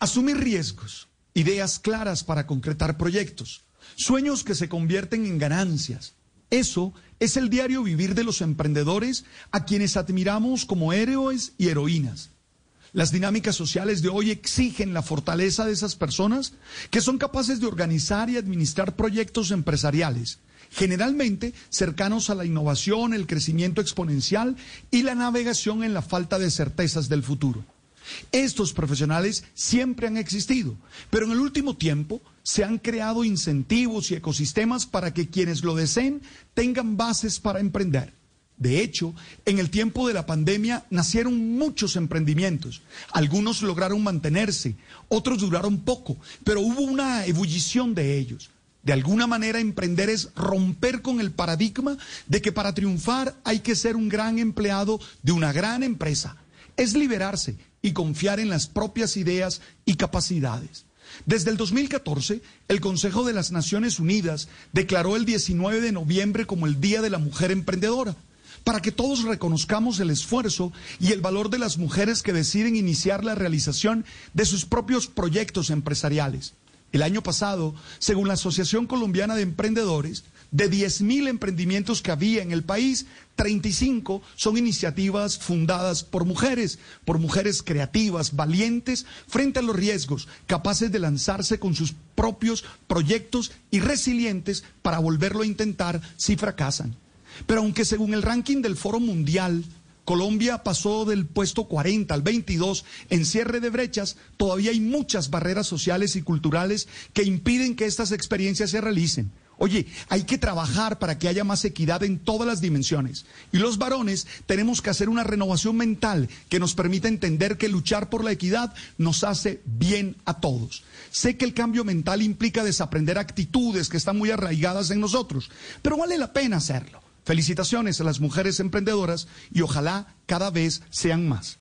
Asumir riesgos, ideas claras para concretar proyectos, sueños que se convierten en ganancias. Eso es el diario vivir de los emprendedores a quienes admiramos como héroes y heroínas. Las dinámicas sociales de hoy exigen la fortaleza de esas personas que son capaces de organizar y administrar proyectos empresariales, generalmente cercanos a la innovación, el crecimiento exponencial y la navegación en la falta de certezas del futuro. Estos profesionales siempre han existido, pero en el último tiempo se han creado incentivos y ecosistemas para que quienes lo deseen tengan bases para emprender. De hecho, en el tiempo de la pandemia nacieron muchos emprendimientos. Algunos lograron mantenerse, otros duraron poco, pero hubo una ebullición de ellos. De alguna manera, emprender es romper con el paradigma de que para triunfar hay que ser un gran empleado de una gran empresa. Es liberarse y confiar en las propias ideas y capacidades. Desde el 2014, el Consejo de las Naciones Unidas declaró el 19 de noviembre como el Día de la Mujer Emprendedora, para que todos reconozcamos el esfuerzo y el valor de las mujeres que deciden iniciar la realización de sus propios proyectos empresariales. El año pasado, según la Asociación Colombiana de Emprendedores, de 10.000 emprendimientos que había en el país, 35 son iniciativas fundadas por mujeres, por mujeres creativas, valientes, frente a los riesgos, capaces de lanzarse con sus propios proyectos y resilientes para volverlo a intentar si fracasan. Pero aunque según el ranking del Foro Mundial, Colombia pasó del puesto 40 al 22 en cierre de brechas, todavía hay muchas barreras sociales y culturales que impiden que estas experiencias se realicen. Oye, hay que trabajar para que haya más equidad en todas las dimensiones. Y los varones tenemos que hacer una renovación mental que nos permita entender que luchar por la equidad nos hace bien a todos. Sé que el cambio mental implica desaprender actitudes que están muy arraigadas en nosotros, pero vale la pena hacerlo. Felicitaciones a las mujeres emprendedoras y ojalá cada vez sean más.